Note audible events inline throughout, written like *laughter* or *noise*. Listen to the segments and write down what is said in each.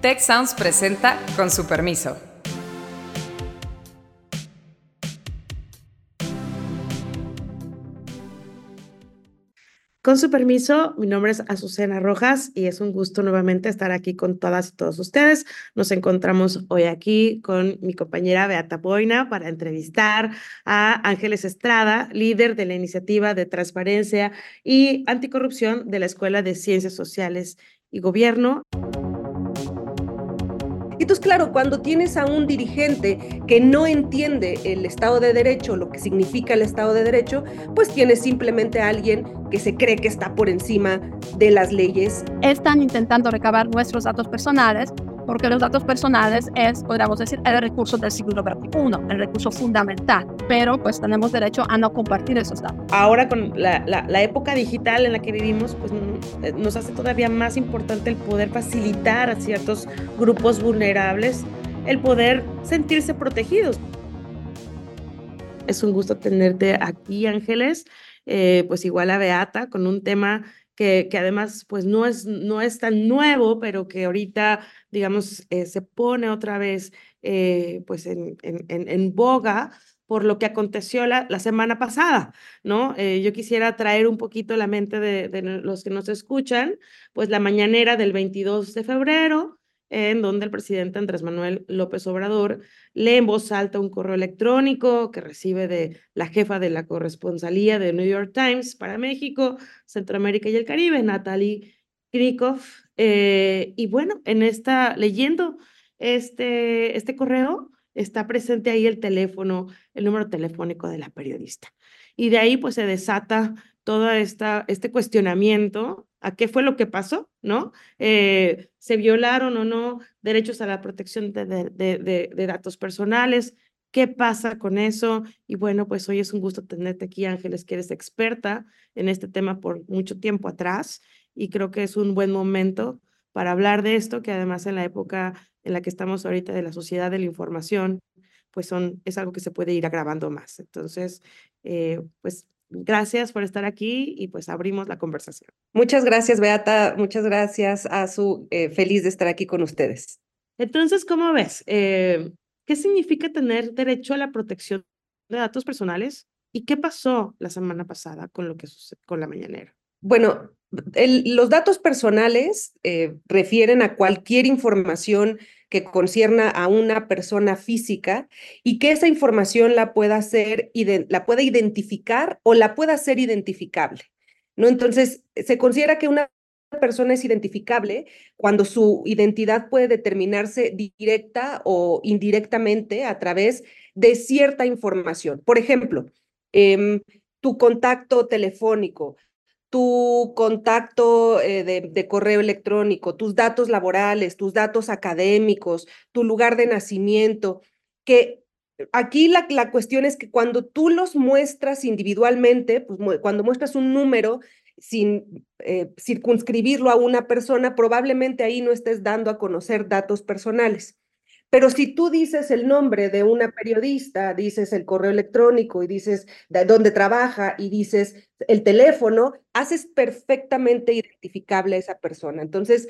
Tech Sounds presenta con su permiso. Con su permiso, mi nombre es Azucena Rojas y es un gusto nuevamente estar aquí con todas y todos ustedes. Nos encontramos hoy aquí con mi compañera Beata Boina para entrevistar a Ángeles Estrada, líder de la iniciativa de transparencia y anticorrupción de la Escuela de Ciencias Sociales y Gobierno. Entonces, claro, cuando tienes a un dirigente que no entiende el Estado de Derecho, lo que significa el Estado de Derecho, pues tienes simplemente a alguien que se cree que está por encima de las leyes. Están intentando recabar nuestros datos personales porque los datos personales es, podríamos decir, el recurso del siglo XXI, el recurso fundamental, pero pues tenemos derecho a no compartir esos datos. Ahora con la, la, época digital en la que vivimos, pues eh, nos hace todavía más importante el poder facilitar a ciertos grupos vulnerables el poder sentirse protegidos. Es un gusto tenerte aquí, Ángeles, eh, pues igual a Beata, con un tema que, además pues no es, no es tan nuevo, pero que ahorita, digamos, eh, se pone otra vez eh, pues en, en, en, boga por lo que aconteció la, la semana pasada, ¿no? Eh, yo quisiera traer un poquito la mente de, de, los que nos escuchan, pues la mañanera del 22 de febrero, en donde el presidente Andrés Manuel López Obrador lee en voz alta un correo electrónico que recibe de la jefa de la corresponsalía de New York Times para México, Centroamérica y el Caribe, Natalie Krikov. Eh, y bueno, en esta, leyendo este, este correo, está presente ahí el teléfono, el número telefónico de la periodista. Y de ahí pues se desata todo este cuestionamiento a qué fue lo que pasó, ¿no? Eh, ¿Se violaron o no derechos a la protección de, de, de, datos personales? ¿Qué pasa con eso? Y bueno, pues hoy es un gusto tenerte aquí, Ángeles, que eres experta en este tema por mucho tiempo atrás y creo que es un buen momento para hablar de esto, que además en la época en la que estamos ahorita de la sociedad de la información, pues son, es algo que se puede ir agravando más. Entonces, eh, pues Gracias por estar aquí y pues abrimos la conversación. Muchas gracias, Beata. Muchas gracias, a su eh, feliz de estar aquí con ustedes. Entonces, ¿cómo ves? Eh, ¿Qué significa tener derecho a la protección de datos personales? ¿Y qué pasó la semana pasada con lo que sucedió con la mañanera? Bueno, los datos personales eh, refieren a cualquier información que concierna a una persona física y que esa información la pueda hacer, la pueda identificar o la pueda ser identificable. ¿no? Entonces, se considera que una persona es identificable cuando su identidad puede determinarse directa o indirectamente a través de cierta información. Por ejemplo, em, tu contacto telefónico, tu contacto eh, de, correo electrónico, tus datos laborales, tus datos académicos, tu lugar de nacimiento, que aquí la, la cuestión es que cuando tú los muestras individualmente, pues cuando muestras un número sin eh, circunscribirlo a una persona, probablemente ahí no estés dando a conocer datos personales. Pero si tú dices el nombre de una periodista, dices el correo electrónico y dices de dónde trabaja y dices el teléfono, haces perfectamente identificable a esa persona. Entonces,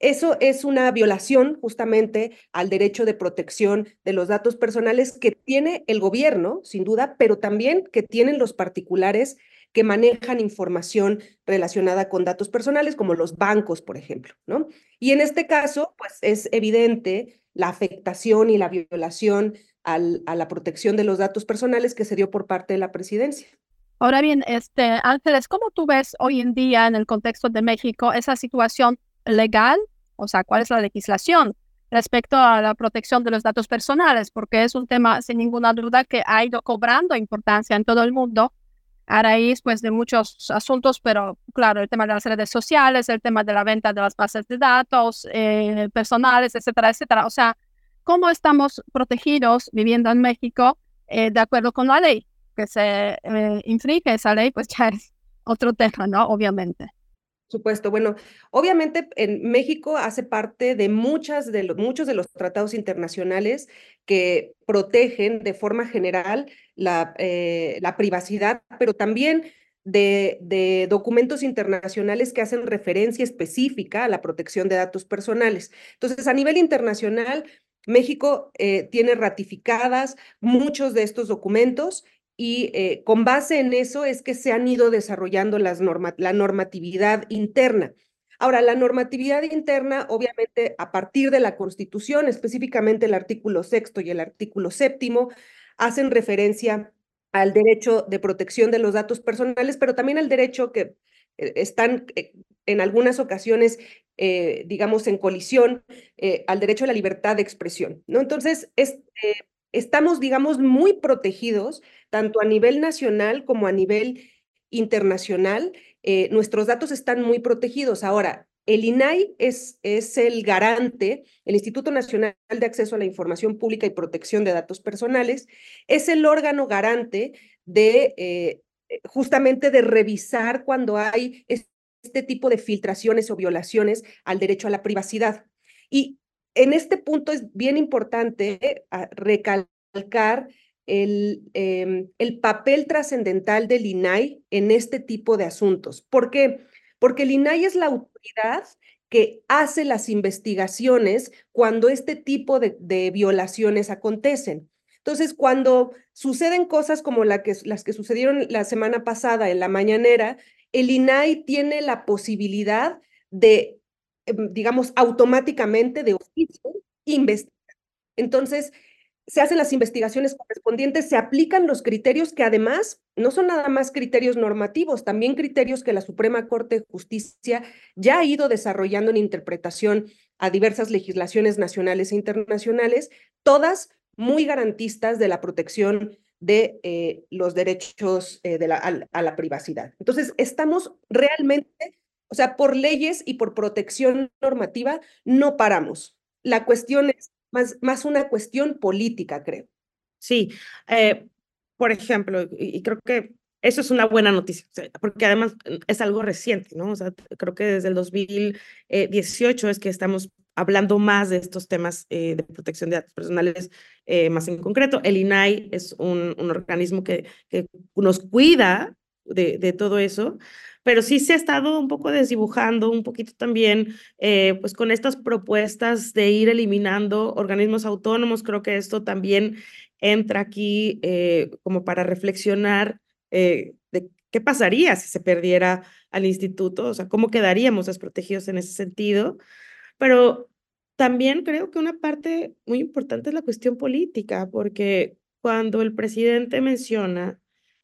eso es una violación justamente al derecho de protección de los datos personales que tiene el gobierno, sin duda, pero también que tienen los particulares que manejan información relacionada con datos personales, como los bancos, por ejemplo, ¿no? Y en este caso, pues es evidente la afectación y la violación al, a la protección de los datos personales que se dio por parte de la presidencia. Ahora bien, este, Ángeles, ¿cómo tú ves hoy en día en el contexto de México esa situación legal? O sea, ¿cuál es la legislación respecto a la protección de los datos personales? Porque es un tema sin ninguna duda que ha ido cobrando importancia en todo el mundo a raíz pues, de muchos asuntos, pero claro, el tema de las redes sociales, el tema de la venta de las bases de datos eh, personales, etcétera, etcétera. O sea, ¿cómo estamos protegidos viviendo en México eh, de acuerdo con la ley? Que se eh, infringe esa ley, pues *laughs* ya es otro tema, ¿no? Obviamente supuesto. Bueno, obviamente en México hace parte de muchas de muchos de los tratados internacionales que protegen de forma general la, eh, la privacidad, pero también de, de, documentos internacionales que hacen referencia específica a la protección de datos personales. Entonces, a nivel internacional, México eh, tiene ratificadas muchos de estos documentos y eh, con base en eso es que se han ido desarrollando las norma la normatividad interna. Ahora, la normatividad interna, obviamente, a partir de la Constitución, específicamente el artículo sexto y el artículo séptimo, hacen referencia al derecho de protección de los datos personales, pero también al derecho que eh, están eh, en algunas ocasiones, digamos, en colisión al derecho a la libertad de expresión, ¿no? Entonces, es, estamos, digamos, muy protegidos, tanto a nivel nacional como a nivel internacional. nuestros datos están muy protegidos. Ahora, el INAI es, es, el garante, el Instituto Nacional de Acceso a la Información Pública y Protección de Datos Personales, es el órgano garante de eh, justamente de revisar cuando hay este tipo de filtraciones o violaciones al derecho a la privacidad. Y en este punto es bien importante ah, recalcar el, em, el papel trascendental del INAI en este tipo de asuntos. ¿Por qué? Porque el INAI es la autoridad que hace las investigaciones cuando este tipo de, de violaciones acontecen. Entonces, cuando suceden cosas como la que, las que sucedieron la semana pasada en la mañanera, el INAI tiene la posibilidad de, digamos, automáticamente de oficio investigar. Entonces, se hacen las investigaciones correspondientes, se aplican los criterios que además no son nada más criterios normativos, también criterios que la Suprema Corte de Justicia ya ha ido desarrollando en interpretación a diversas legislaciones nacionales e internacionales, todas muy garantistas de la protección de eh, los derechos eh, de la, a, la privacidad. Entonces, estamos realmente, o sea, por leyes y por protección normativa, no paramos. La cuestión es más, más una cuestión política, creo. Sí, eh, por ejemplo, y, creo que eso es una buena noticia, porque además es algo reciente, ¿no? O sea, creo que desde el 2018 es que estamos hablando más de estos temas eh, de protección de datos personales eh, más en concreto. El INAI es un, un organismo que, que, nos cuida de, de, todo eso, pero sí se ha estado un poco desdibujando, un poquito también, eh, pues con estas propuestas de ir eliminando organismos autónomos. Creo que esto también entra aquí como para reflexionar de qué pasaría si se perdiera al instituto, o sea, cómo quedaríamos desprotegidos en ese sentido. Pero también creo que una parte muy importante es la cuestión política, porque cuando el presidente menciona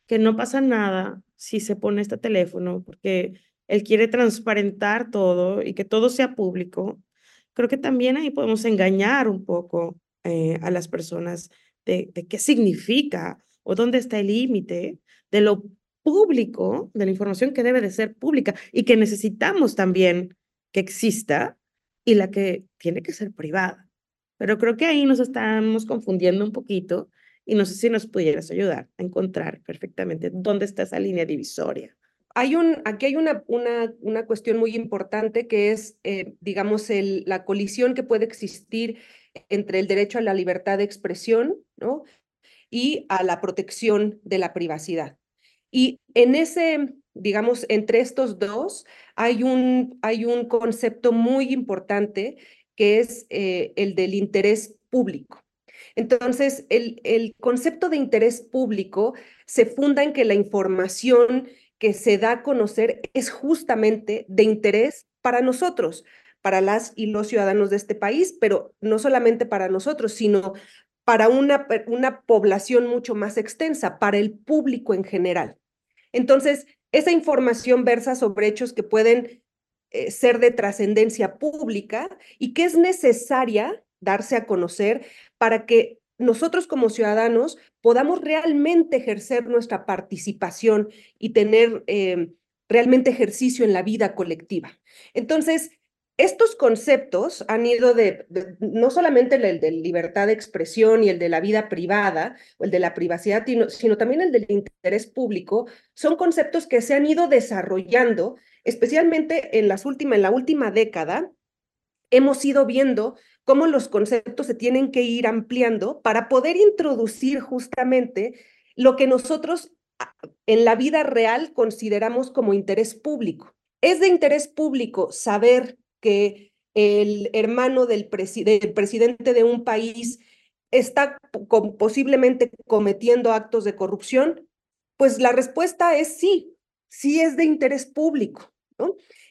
que no pasa nada si se pone este teléfono, porque él quiere transparentar todo y que todo sea público, creo que también ahí podemos engañar un poco eh, a las personas de, de qué significa o dónde está el límite de lo público, de la información que debe de ser pública y que necesitamos también que exista y la que tiene que ser privada. Pero creo que ahí nos estamos confundiendo un poquito y no sé si nos pudieras ayudar a encontrar perfectamente dónde está esa línea divisoria. Hay un, aquí hay una, una, una cuestión muy importante que es, eh, digamos, el, la colisión que puede existir entre el derecho a la libertad de expresión ¿no? y a la protección de la privacidad. Y en ese, digamos, entre estos dos hay un, hay un concepto muy importante que es eh, el del interés público. Entonces, el, concepto de interés público se funda en que la información que se da a conocer es justamente de interés para nosotros, para las y los ciudadanos de este país, pero no solamente para nosotros, sino para una, una población mucho más extensa, para el público en general. Entonces, esa información versa sobre hechos que pueden eh, ser de trascendencia pública y que es necesaria darse a conocer para que nosotros como ciudadanos podamos realmente ejercer nuestra participación y tener eh, realmente ejercicio en la vida colectiva. Entonces, estos conceptos han ido de, no solamente el de libertad de expresión y el de la vida privada o el de la privacidad, sino, también el del interés público, son conceptos que se han ido desarrollando, especialmente en, las últimas, en la última década. Hemos ido viendo cómo los conceptos se tienen que ir ampliando para poder introducir justamente lo que nosotros en la vida real consideramos como interés público. Es de interés público saber que el hermano del, presidente de un país está posiblemente cometiendo actos de corrupción? Pues la respuesta es sí, sí es de interés público.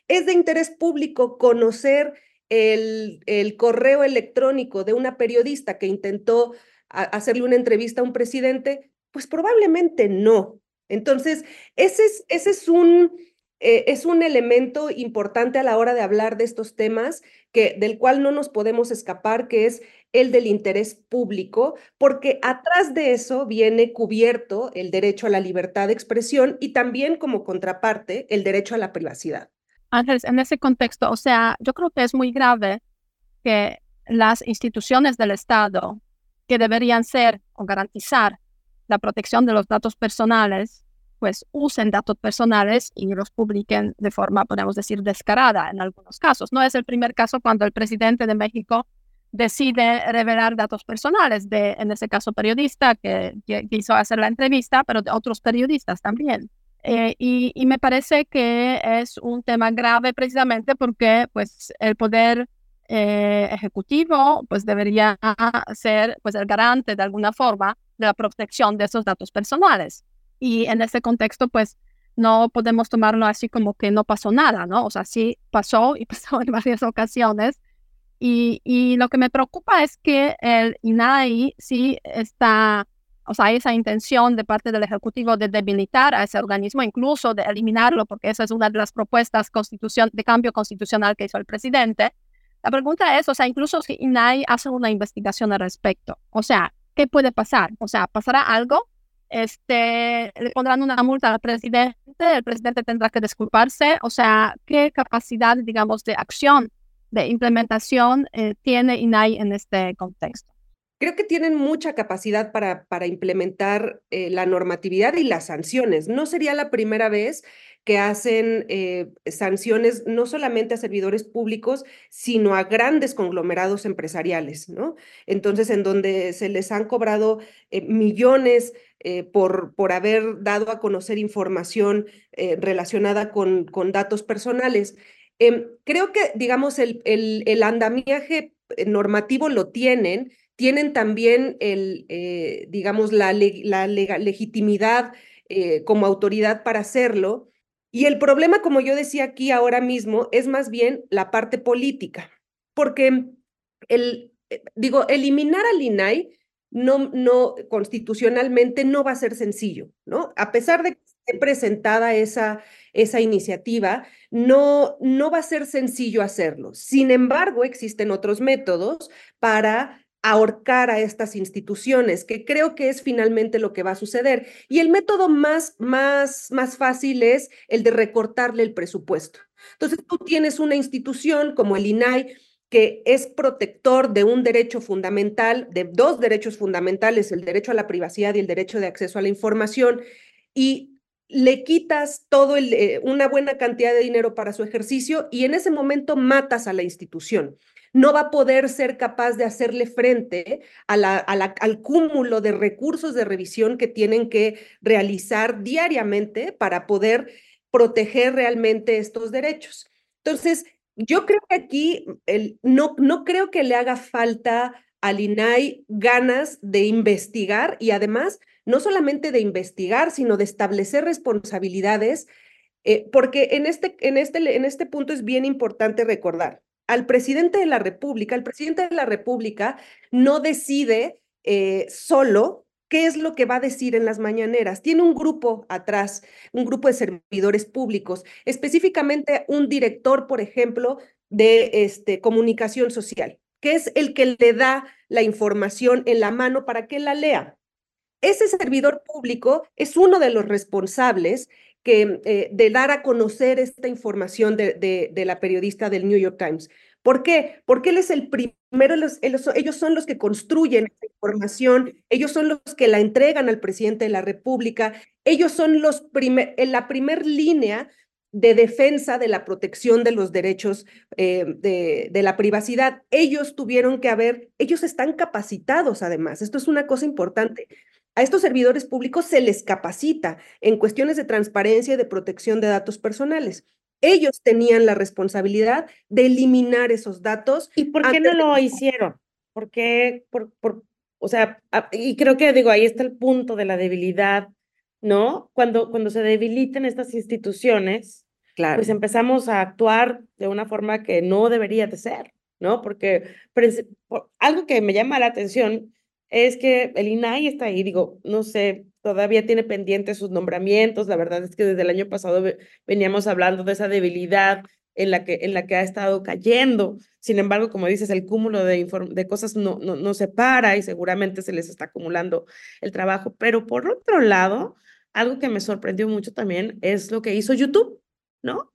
Es de interés público conocer el, correo electrónico de una periodista que intentó hacerle una entrevista a un presidente, pues probablemente no. Entonces, ese es, ese es un, eh, es un elemento importante a la hora de hablar de estos temas que, del cual no nos podemos escapar, que es el del interés público, porque atrás de eso viene cubierto el derecho a la libertad de expresión y también como contraparte el derecho a la privacidad. Ángeles, en ese contexto, o sea, yo creo que es muy grave que las instituciones del Estado que deberían ser o garantizar la protección de los datos personales pues usen datos personales y los publiquen de forma, podemos decir, descarada en algunos casos. No es el primer caso cuando el presidente de México decide revelar datos personales de, en ese caso, periodista que, quiso hacer la entrevista, pero de otros periodistas también. Eh, y, y, me parece que es un tema grave precisamente porque pues, el poder eh, ejecutivo pues, debería ser pues, el garante de alguna forma de la protección de esos datos personales. Y en ese contexto, pues no podemos tomarlo así como que no pasó nada, ¿no? O sea, sí pasó y *laughs* pasó en varias ocasiones. Y, y lo que me preocupa es que el INAI sí está, o sea, esa intención de parte del Ejecutivo de debilitar a ese organismo, incluso de eliminarlo, porque esa es una de las propuestas constitución, de cambio constitucional que hizo el presidente. La pregunta es, o sea, incluso si INAI hace una investigación al respecto, o sea, ¿qué puede pasar? O sea, ¿pasará algo? este, le pondrán una multa al presidente, el presidente tendrá que disculparse, o sea, ¿qué capacidad, digamos, de acción, de implementación eh, tiene INAI en este contexto? Creo que tienen mucha capacidad para, para implementar eh, la normatividad y las sanciones. No sería la primera vez que hacen eh, sanciones no solamente a servidores públicos, sino a grandes conglomerados empresariales, ¿no? Entonces, en donde se les han cobrado millones eh, por, por haber dado a conocer información relacionada con, con datos personales. Em, creo que, digamos, el, el, andamiaje normativo lo tienen, tienen también el, digamos, la, la legitimidad como autoridad para hacerlo. Y el problema, como yo decía aquí ahora mismo, es más bien la parte política, porque el, digo, eliminar al INAI no, no, constitucionalmente no va a ser sencillo, ¿no? A pesar de que esté presentada esa, esa iniciativa, no, no va a ser sencillo hacerlo. Sin embargo, existen otros métodos para ahorcar a estas instituciones, que creo que es finalmente lo que va a suceder. Y el método más, más, más fácil es el de recortarle el presupuesto. Entonces, tú tienes una institución como el INAI, que es protector de un derecho fundamental, de dos derechos fundamentales, el derecho a la privacidad y el derecho de acceso a la información, y le quitas todo eh, una buena cantidad de dinero para su ejercicio y en ese momento matas a la institución. No va a poder ser capaz de hacerle frente al cúmulo de recursos de revisión que tienen que realizar diariamente para poder proteger realmente estos derechos. Entonces, yo creo que aquí el, no, no creo que le haga falta al INAI ganas de investigar y además no solamente de investigar, sino de establecer responsabilidades, eh, porque en este, en, este, en este punto es bien importante recordar, al presidente de la República, el presidente de la República no decide eh, solo qué es lo que va a decir en las mañaneras. Tiene un grupo atrás, un grupo de servidores públicos, específicamente un director, por ejemplo, de este, comunicación social, que es el que le da la información en la mano para que la lea. Ese servidor público es uno de los responsables que, eh, de dar a conocer esta información de, de la periodista del New York Times. ¿Por qué? Porque él es el primero, ellos son los que construyen esa información, ellos son los que la entregan al presidente de la República, ellos son los en la primer línea de defensa de la protección de los derechos eh, de, de, la privacidad. Ellos tuvieron que haber, ellos están capacitados además, esto es una cosa importante. A estos servidores públicos se les capacita en cuestiones de transparencia y de protección de datos personales. Ellos tenían la responsabilidad de eliminar esos datos. ¿Y por qué no lo hicieron? ¿Por qué? Por, por, o sea, y creo que digo, ahí está el punto de la debilidad, ¿no? Cuando, cuando se debilitan estas instituciones, claro. pues empezamos a actuar de una forma que no debería de ser, ¿no? Porque algo que me llama la atención es que el INAI está ahí, digo, no sé, todavía tiene pendientes sus nombramientos, la verdad es que desde el año pasado veníamos hablando de esa debilidad en la que, en la que ha estado cayendo. Sin embargo, como dices, el cúmulo de, de cosas no, no, no se para y seguramente se les está acumulando el trabajo. Pero por otro lado, algo que me sorprendió mucho también es lo que hizo YouTube, ¿no?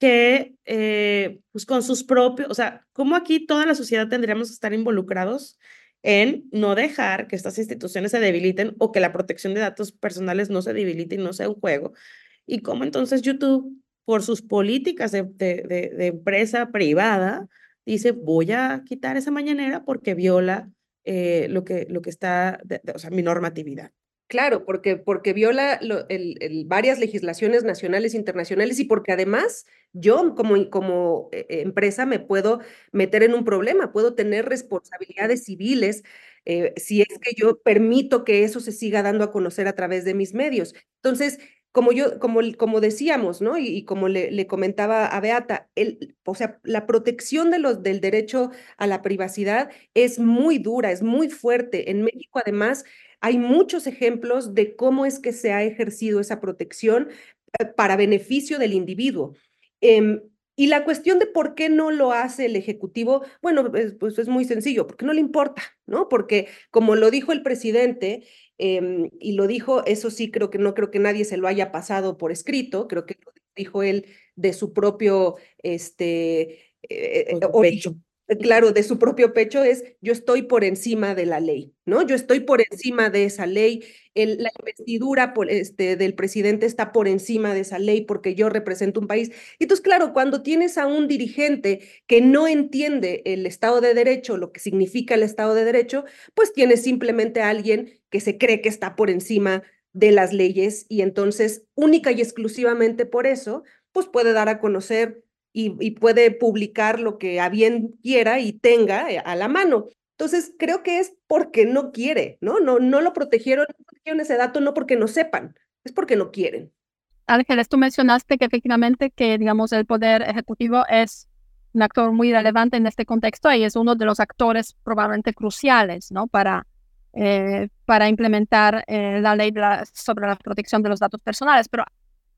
Que eh, pues con sus propios, o sea, como aquí toda la sociedad tendríamos que estar involucrados en no dejar que estas instituciones se debiliten o que la protección de datos personales no se debilite y no sea un juego. Y cómo entonces YouTube, por sus políticas de, de, empresa privada, dice, voy a quitar esa mañanera porque viola eh, lo, que, lo que está, o sea, mi normatividad. Claro, porque, porque viola el, varias legislaciones nacionales e internacionales y porque además yo como, como eh, empresa me puedo meter en un problema, puedo tener responsabilidades civiles eh, si es que yo permito que eso se siga dando a conocer a través de mis medios. Entonces, como yo, como, como decíamos, ¿no? Y, como le, le, comentaba a Beata, el, o sea, la protección de los, del derecho a la privacidad es muy dura, es muy fuerte. En México, además, hay muchos ejemplos de cómo es que se ha ejercido esa protección eh, para beneficio del individuo. Em, y la cuestión de por qué no lo hace el Ejecutivo, bueno, pues es muy sencillo, porque no le importa, ¿no? Porque como lo dijo el presidente, em, y lo dijo, eso sí creo que no creo que nadie se lo haya pasado por escrito, creo que lo dijo él de su propio, este, eh, claro, de su propio pecho es yo estoy por encima de la ley, ¿no? Yo estoy por encima de esa ley, el, la investidura por, este, del presidente está por encima de esa ley porque yo represento un país. Y entonces, claro, cuando tienes a un dirigente que no entiende el Estado de Derecho, lo que significa el Estado de Derecho, pues tienes simplemente a alguien que se cree que está por encima de las leyes y entonces única y exclusivamente por eso, pues puede dar a conocer y, puede publicar lo que a bien quiera y tenga eh, a la mano. Entonces, creo que es porque no quiere, ¿no? No, no lo protegieron, no protegieron ese dato no porque no sepan, es porque no quieren. Ángeles, tú mencionaste que efectivamente que, digamos, el Poder Ejecutivo es un actor muy relevante en este contexto y es uno de los actores probablemente cruciales, ¿no? Para, eh, para implementar eh, la ley sobre la protección de los datos personales. Pero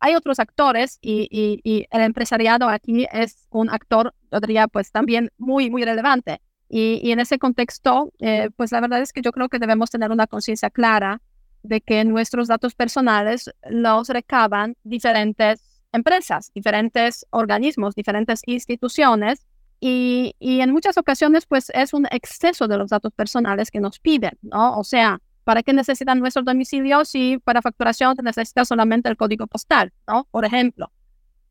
hay otros actores y, el empresariado aquí es un actor, yo pues también muy, muy relevante. Y, en ese contexto, eh, pues la verdad es que yo creo que debemos tener una conciencia clara de que nuestros datos personales los recaban diferentes empresas, diferentes organismos, diferentes instituciones. Y en muchas ocasiones, pues es un exceso de los datos personales que nos piden, ¿no? O sea, ¿Para qué necesitan nuestro domicilio si para facturación se necesita solamente el código postal, ¿no? Por ejemplo.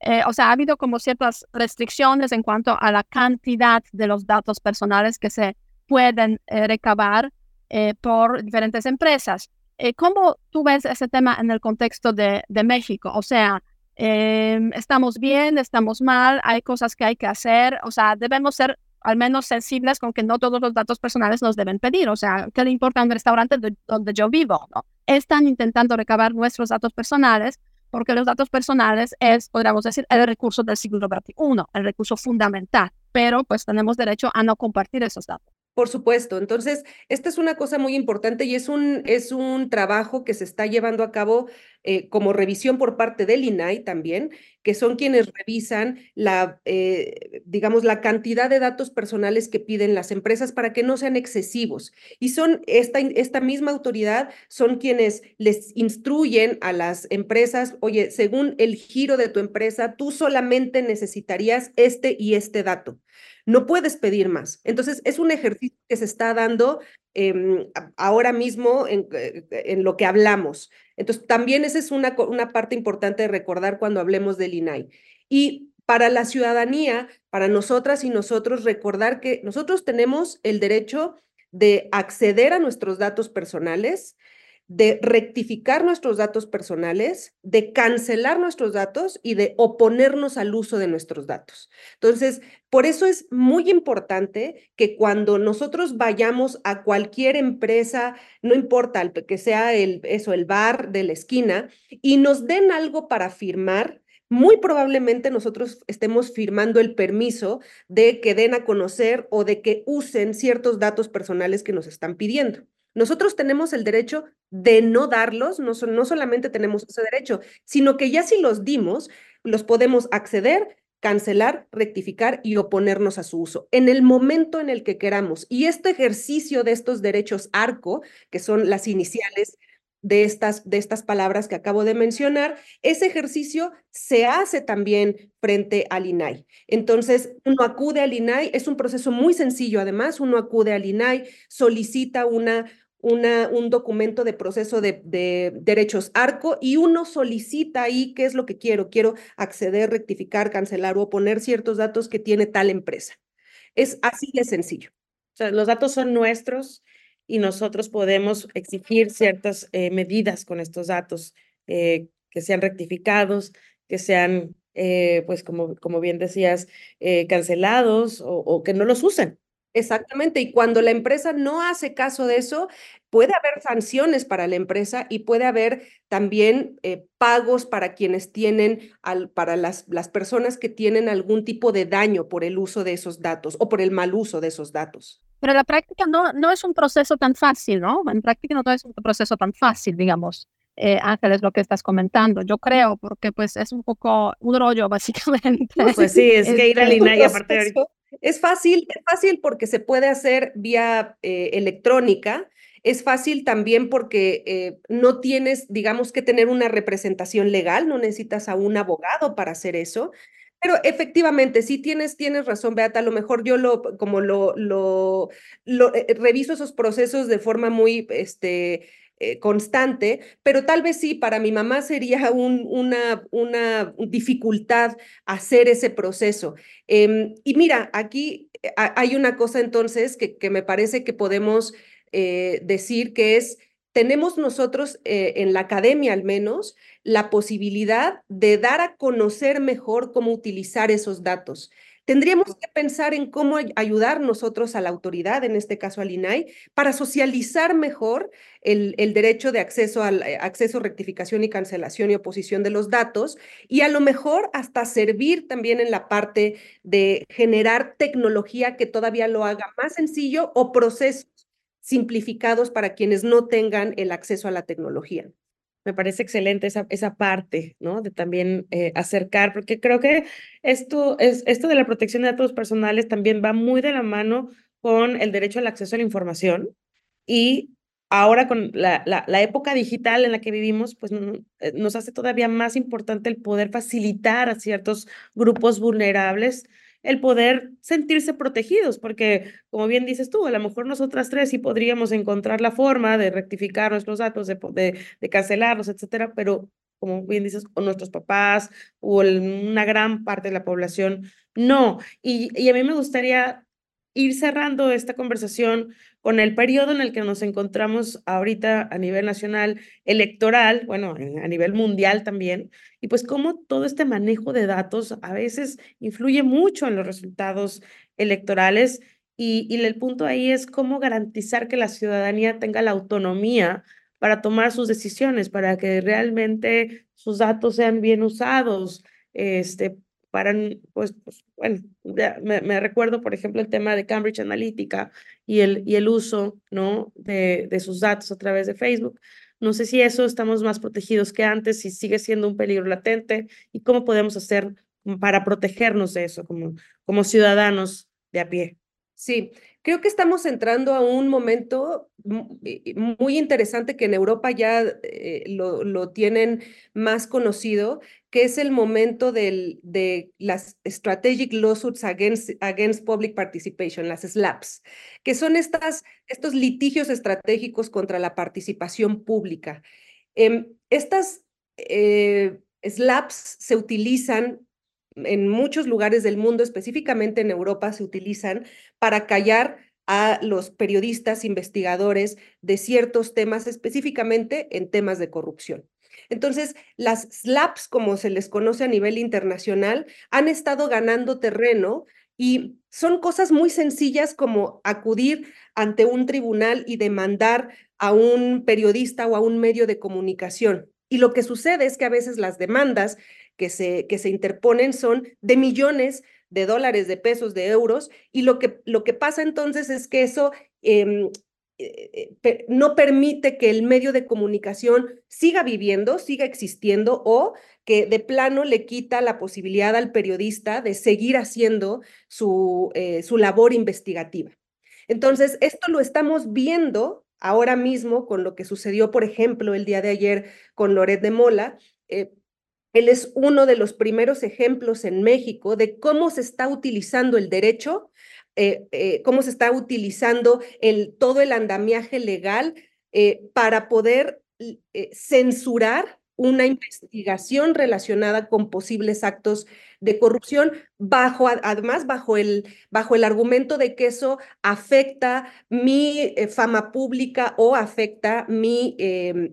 Eh, o sea, ha habido como ciertas restricciones en cuanto a la cantidad de los datos personales que se pueden eh, recabar eh, por diferentes empresas. ¿Cómo tú ves ese tema en el contexto de, México? O sea, em, ¿estamos bien? ¿Estamos mal? ¿Hay cosas que hay que hacer? O sea, debemos ser al menos sensibles con que no todos los datos personales nos deben pedir. O sea, ¿qué le importa un restaurante donde yo vivo? ¿no? Están intentando recabar nuestros datos personales porque los datos personales es, podríamos decir, el recurso del siglo XXI, el recurso fundamental, pero pues tenemos derecho a no compartir esos datos. Por supuesto. Entonces, esta es una cosa muy importante y es un, es un trabajo que se está llevando a cabo eh, como revisión por parte del INAI también, que son quienes revisan la, eh, digamos, la cantidad de datos personales que piden las empresas para que no sean excesivos. Y son esta, esta misma autoridad, son quienes les instruyen a las empresas, oye, según el giro de tu empresa, tú solamente necesitarías este y este dato no puedes pedir más. Entonces, es un ejercicio que se está dando em, ahora mismo en, eh, en, lo que hablamos. Entonces, también esa es una, una parte importante de recordar cuando hablemos del INAI. Y para la ciudadanía, para nosotras y nosotros, recordar que nosotros tenemos el derecho de acceder a nuestros datos personales, de rectificar nuestros datos personales, de cancelar nuestros datos y de oponernos al uso de nuestros datos. Entonces, por eso es muy importante que cuando nosotros vayamos a cualquier empresa, no importa que sea el, eso, el bar de la esquina, y nos den algo para firmar, muy probablemente nosotros estemos firmando el permiso de que den a conocer o de que usen ciertos datos personales que nos están pidiendo. Nosotros tenemos el derecho de no darlos, no, no solamente tenemos ese derecho, sino que ya si los dimos, los podemos acceder, cancelar, rectificar y oponernos a su uso en el momento en el que queramos. Y este ejercicio de estos derechos ARCO, que son las iniciales de estas, de estas palabras que acabo de mencionar, ese ejercicio se hace también frente al INAI. Entonces, uno acude al INAI, es un proceso muy sencillo además, uno acude al INAI, solicita una, una, un documento de proceso de, de, derechos ARCO y uno solicita ahí qué es lo que quiero. Quiero acceder, rectificar, cancelar o poner ciertos datos que tiene tal empresa. Es así de sencillo. O sea, los datos son nuestros y nosotros podemos exigir ciertas eh, medidas con estos datos eh, que sean rectificados, que sean, eh, pues como, como bien decías, cancelados o, o que no los usen. Exactamente, y cuando la empresa no hace caso de eso, puede haber sanciones para la empresa y puede haber también pagos para quienes tienen, al, para las, las personas que tienen algún tipo de daño por el uso de esos datos o por el mal uso de esos datos. Pero la práctica no, no es un proceso tan fácil, ¿no? En práctica no es un proceso tan fácil, digamos. Eh, Ángeles, lo que estás comentando. Yo creo, porque pues es un poco un rollo, *laughs* básicamente. Pues sí, es, que ir al INAI aparte de Es fácil, es fácil porque se puede hacer vía eh, electrónica. Es fácil también porque eh, no tienes, digamos, que tener una representación legal, no necesitas a un abogado para hacer eso. Pero efectivamente, sí tienes, tienes razón, Beata, a lo mejor yo lo, como lo, lo, eh, reviso esos procesos de forma muy, este, eh, constante, pero tal vez sí, para mi mamá sería *laughs* un, una, una dificultad hacer ese proceso. Em, y mira, aquí eh, hay una cosa entonces que, que me parece que podemos decir que es tenemos nosotros eh, en la academia al menos la posibilidad de dar a conocer mejor cómo utilizar esos datos. Tendríamos que pensar en cómo ayudar nosotros a la autoridad, en este caso al INAI, para socializar mejor el, el derecho de acceso al eh, acceso, rectificación y cancelación y oposición de los datos y a lo mejor hasta servir también en la parte de generar tecnología que todavía lo haga más sencillo o procesos simplificados para quienes no tengan el acceso a la tecnología. Me parece excelente esa, esa parte, ¿no? De también eh, acercar, porque creo que esto, es, esto de la protección de datos personales también va muy de la mano con el derecho al acceso a la información y ahora con la, la, la época digital en la que vivimos, pues eh, nos hace todavía más importante el poder facilitar a ciertos grupos vulnerables el poder sentirse protegidos, porque como bien dices tú, a lo mejor nosotras tres sí podríamos encontrar la forma de rectificar nuestros datos, de, de, cancelarlos, etcétera, pero como bien dices, o nuestros papás o una gran parte de la población, no. Y, y a mí me gustaría ir cerrando esta conversación con el periodo en el que nos encontramos ahorita a nivel nacional electoral, bueno, a nivel mundial también, y pues cómo todo este manejo de datos a veces influye mucho en los resultados electorales y, y el punto ahí es cómo garantizar que la ciudadanía tenga la autonomía para tomar sus decisiones, para que realmente sus datos sean bien usados, este, para, pues, pues bueno, me, recuerdo, por ejemplo, el tema de Cambridge Analytica y el, y el uso, ¿no? De, de sus datos a través de Facebook. No sé si eso estamos más protegidos que antes, si sigue siendo un peligro latente y cómo podemos hacer para protegernos de eso como, como ciudadanos de a pie. Sí, creo que estamos entrando a un momento muy interesante que en Europa ya eh, lo, tienen más conocido, que es el momento de las Strategic Lawsuits against, against Public Participation, las SLAPs, que son estos litigios estratégicos contra la participación pública. Eh, estas eh, SLAPs se utilizan en muchos lugares del mundo, específicamente en Europa, se utilizan para callar a los periodistas investigadores de ciertos temas, específicamente en temas de corrupción. Entonces, las SLAPs, como se les conoce a nivel internacional, han estado ganando terreno y son cosas muy sencillas como acudir ante un tribunal y demandar a un periodista o a un medio de comunicación. Y lo que sucede es que a veces las demandas que se, que se interponen son de millones de dólares, de pesos, de euros, y lo que, lo que pasa entonces es que eso em, eh, eh, no permite que el medio de comunicación siga viviendo, siga existiendo o que de plano le quita la posibilidad al periodista de seguir haciendo su, eh, su labor investigativa. Entonces, esto lo estamos viendo ahora mismo con lo que sucedió, por ejemplo, el día de ayer con Loret de Mola. Él es uno de los primeros ejemplos en México de cómo se está utilizando el derecho eh, eh, cómo se está utilizando el, todo el andamiaje legal eh, para poder censurar una investigación relacionada con posibles actos de corrupción, bajo, además bajo el, bajo el argumento de que eso afecta mi fama pública o afecta mi,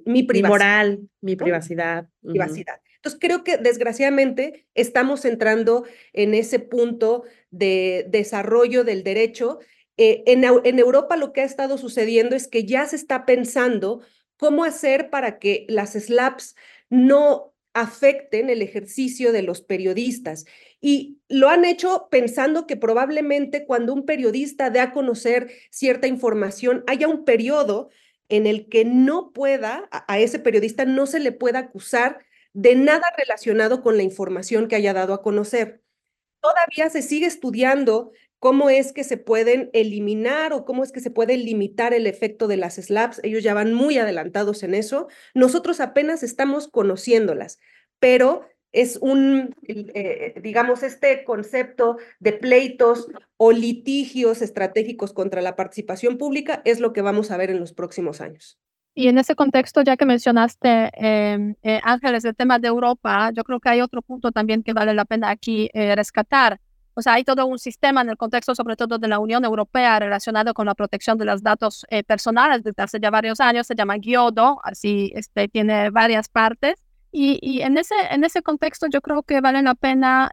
mi privacidad. moral, mi privacidad. privacidad. Entonces, creo que desgraciadamente estamos entrando en ese punto de desarrollo del derecho. Eh, en, en Europa lo que ha estado sucediendo es que ya se está pensando cómo hacer para que las SLAPs no afecten el ejercicio de los periodistas. Y lo han hecho pensando que probablemente cuando un periodista dé a conocer cierta información, haya un periodo en el que no pueda, a ese periodista no se le pueda acusar de nada relacionado con la información que haya dado a conocer. Todavía se sigue estudiando cómo es que se pueden eliminar o cómo es que se puede limitar el efecto de las SLAPs. Ellos ya van muy adelantados en eso. Nosotros apenas estamos conociéndolas, pero es un, eh, digamos, este concepto de pleitos o litigios estratégicos contra la participación pública es lo que vamos a ver en los próximos años. Y en ese contexto, ya que mencionaste, em, eh, Ángeles, el tema de Europa, yo creo que hay otro punto también que vale la pena aquí eh, rescatar. O sea, hay todo un sistema en el contexto, sobre todo de la Unión Europea, relacionado con la protección de los datos eh, personales desde hace ya varios años, se llama GIODO, así este, tiene varias partes. Y, y en, ese, en ese contexto yo creo que vale la pena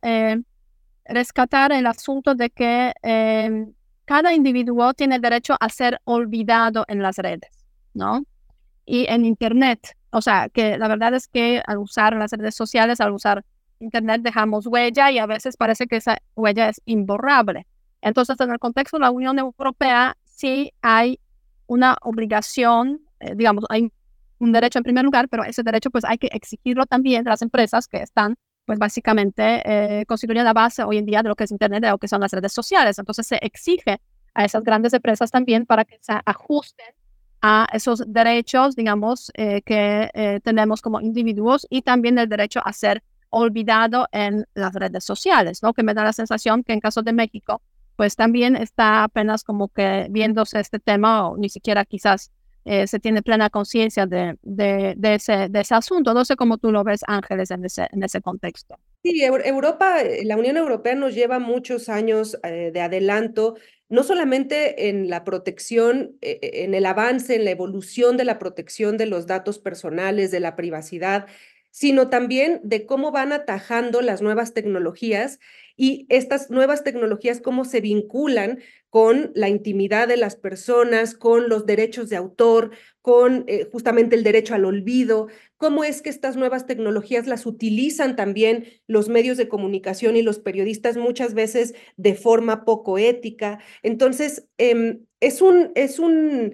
rescatar el asunto de que em, cada individuo tiene derecho a ser olvidado en las redes, ¿no? Y en Internet. O sea, que la verdad es que al usar las redes sociales, al usar Internet, dejamos huella y a veces parece que esa huella es imborrable. Entonces, en el contexto de la Unión Europea, sí hay una obligación, eh, digamos, hay un derecho en primer lugar, pero ese derecho pues hay que exigirlo también de las empresas que están pues básicamente eh, la base hoy en día de lo que es Internet, de que son las redes sociales. Entonces se exige a esas grandes empresas también para que se ajusten a esos derechos, digamos, eh, que eh, tenemos como individuos y también el derecho a ser olvidado en las redes sociales, ¿no? Que me da la sensación que en caso de México, pues también está apenas como que viéndose este tema o ni siquiera quizás eh, se tiene plena conciencia de, de, de, ese, de ese asunto. No sé cómo tú lo ves, Ángeles, en ese, en ese contexto. Sí, Europa, la Unión Europea nos lleva muchos años de adelanto no solamente en la protección, eh, eh, en el avance, en la evolución de la protección de los datos personales, de la privacidad, sino también de cómo van atajando las nuevas tecnologías y estas nuevas tecnologías, cómo se vinculan con la intimidad de las personas, con los derechos de autor, con eh, justamente el derecho al olvido, cómo es que estas nuevas tecnologías las utilizan también los medios de comunicación y los periodistas muchas veces de forma poco ética. Entonces, em, es un, es un,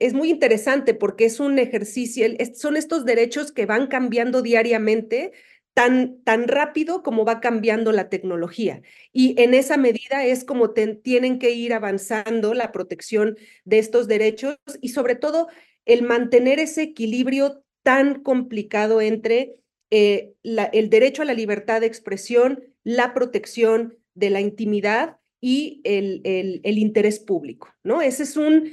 es muy interesante porque es un ejercicio, son estos derechos que van cambiando diariamente tan, tan rápido como va cambiando la tecnología. Y en esa medida es como tienen que ir avanzando la protección de estos derechos y sobre todo el mantener ese equilibrio tan complicado entre eh, el derecho a la libertad de expresión, la protección de la intimidad y el, el, interés público, ¿no? Ese es un,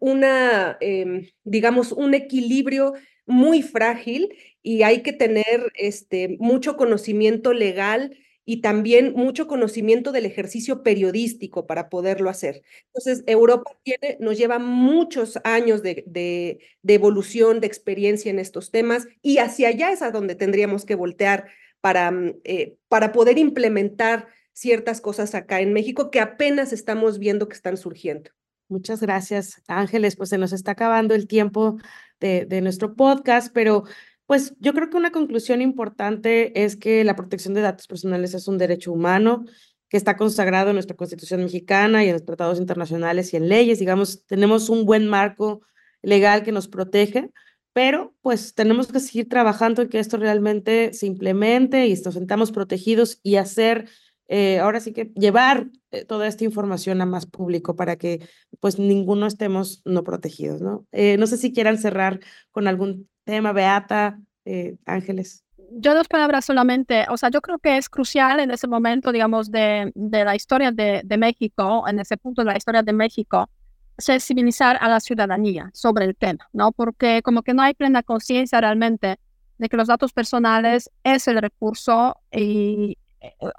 una, em, digamos, un equilibrio muy frágil y hay que tener este, mucho conocimiento legal y también mucho conocimiento del ejercicio periodístico para poderlo hacer. Entonces, Europa tiene, nos lleva muchos años de, de, evolución, de experiencia en estos temas y hacia allá es a donde tendríamos que voltear para, mm, eh, para poder implementar ciertas cosas acá en México que apenas estamos viendo que están surgiendo. Muchas gracias, Ángeles. Pues se nos está acabando el tiempo de, de nuestro podcast, pero pues yo creo que una conclusión importante es que la protección de datos personales es un derecho humano que está consagrado en nuestra Constitución mexicana y en los tratados internacionales y en leyes. Digamos, tenemos un buen marco legal que nos protege, pero pues tenemos que seguir trabajando en que esto realmente se implemente y nos sentamos protegidos y hacer, eh, ahora sí que llevar eh, toda esta información a más público para que pues ninguno estemos no protegidos, ¿no? Eh, no sé si quieran cerrar con algún tema, Beata, eh, Ángeles? Yo dos palabras solamente, o sea, yo creo que es crucial en ese momento, digamos, de, de la historia de, de, México, en ese punto de la historia de México, sensibilizar a la ciudadanía sobre el tema, ¿no? Porque como que no hay plena conciencia realmente de que los datos personales es el recurso y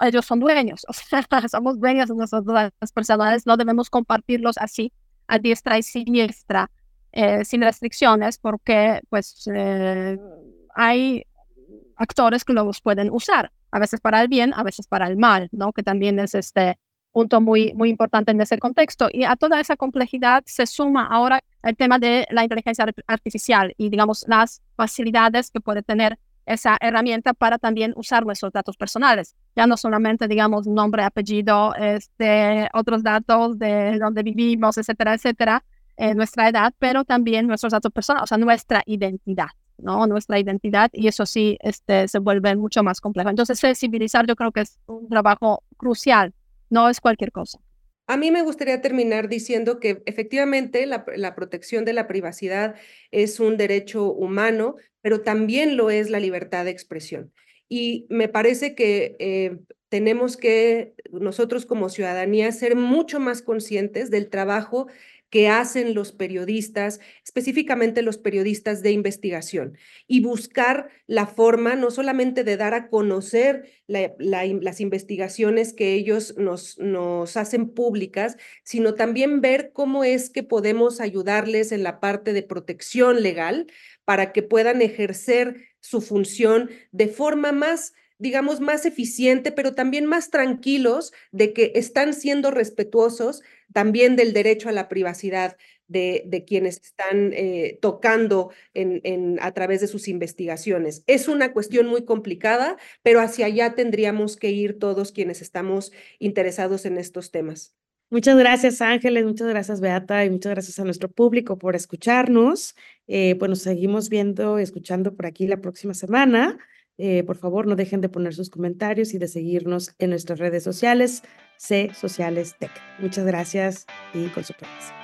ellos son dueños, o sea, *laughs* somos dueños de datos personales, no debemos compartirlos así a diestra y siniestra eh, sin restricciones porque pues eh, hay actores que los pueden usar, a veces para el bien, a veces para el mal, ¿no? Que también es este punto muy, muy importante en ese contexto. Y a toda esa complejidad se suma ahora el tema de la inteligencia artificial y, digamos, las facilidades que puede tener esa herramienta para también usar nuestros datos personales. Ya no solamente, digamos, nombre, apellido, este, otros datos de dónde vivimos, etcétera, etcétera, eh, nuestra edad, pero también nuestros datos personales, o sea, nuestra identidad, ¿no? Nuestra identidad y eso sí este, se vuelve mucho más complejo. Entonces, sensibilizar yo creo que es un trabajo crucial, no es cualquier cosa. A mí me gustaría terminar diciendo que efectivamente la, la, protección de la privacidad es un derecho humano, pero también lo es la libertad de expresión. Y me parece que eh, tenemos que nosotros como ciudadanía ser mucho más conscientes del trabajo que hacen los periodistas, específicamente los periodistas de investigación, y buscar la forma no solamente de dar a conocer las investigaciones que ellos nos, nos hacen públicas, sino también ver cómo es que podemos ayudarles en la parte de protección legal para que puedan ejercer su función de forma más digamos, más eficiente, pero también más tranquilos de que están siendo respetuosos también del derecho a la privacidad de, quienes están eh, tocando en, a través de sus investigaciones. Es una cuestión muy complicada, pero hacia allá tendríamos que ir todos quienes estamos interesados en estos temas. Muchas gracias, Ángeles, muchas gracias, Beata, y muchas gracias a nuestro público por escucharnos. Eh, pues nos seguimos viendo y escuchando por aquí la próxima semana. Eh, por favor, no dejen de poner sus comentarios y de seguirnos en nuestras redes sociales, C Sociales Tech. Muchas gracias y con su permiso.